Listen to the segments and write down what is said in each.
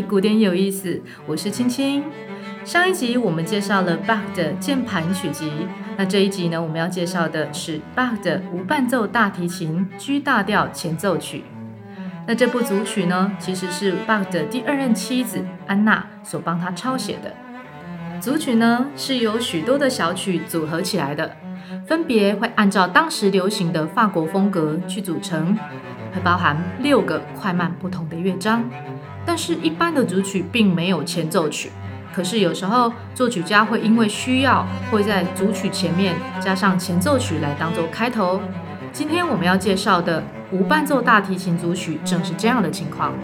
古典有意思，我是青青。上一集我们介绍了 Bach 的键盘曲集，那这一集呢，我们要介绍的是 Bach 的无伴奏大提琴 G 大调前奏曲。那这部组曲呢，其实是 Bach 的第二任妻子安娜所帮他抄写的。组曲呢，是由许多的小曲组合起来的，分别会按照当时流行的法国风格去组成，会包含六个快慢不同的乐章。但是，一般的组曲并没有前奏曲。可是，有时候作曲家会因为需要，会在组曲前面加上前奏曲来当做开头。今天我们要介绍的无伴奏大提琴组曲正是这样的情况。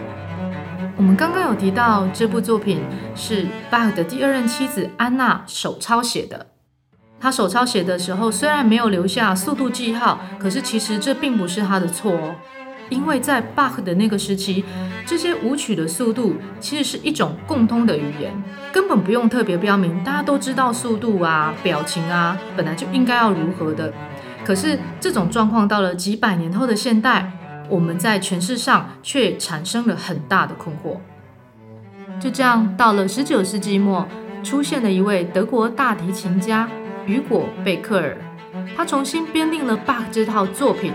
我们刚刚有提到，这部作品是巴赫的第二任妻子安娜手抄写的。她手抄写的时候，虽然没有留下速度记号，可是其实这并不是她的错哦。因为在巴赫的那个时期，这些舞曲的速度其实是一种共通的语言，根本不用特别标明，大家都知道速度啊、表情啊，本来就应该要如何的。可是这种状况到了几百年后的现代，我们在诠释上却产生了很大的困惑。就这样，到了十九世纪末，出现了一位德国大提琴家雨果贝克尔，他重新编订了巴赫这套作品，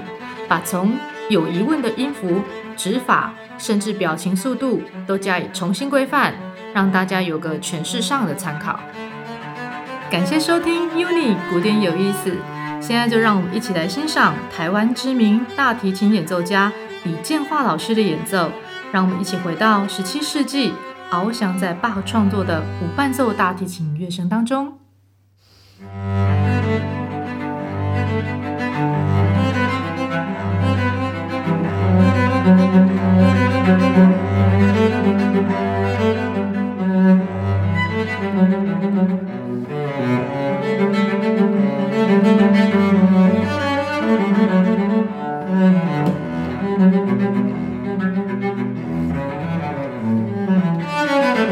把从有疑问的音符、指法，甚至表情速度都加以重新规范，让大家有个诠释上的参考。感谢收听 UNI 古典有意思，现在就让我们一起来欣赏台湾知名大提琴演奏家李建化老师的演奏，让我们一起回到十七世纪，翱翔在巴赫创作的五伴奏大提琴乐声当中。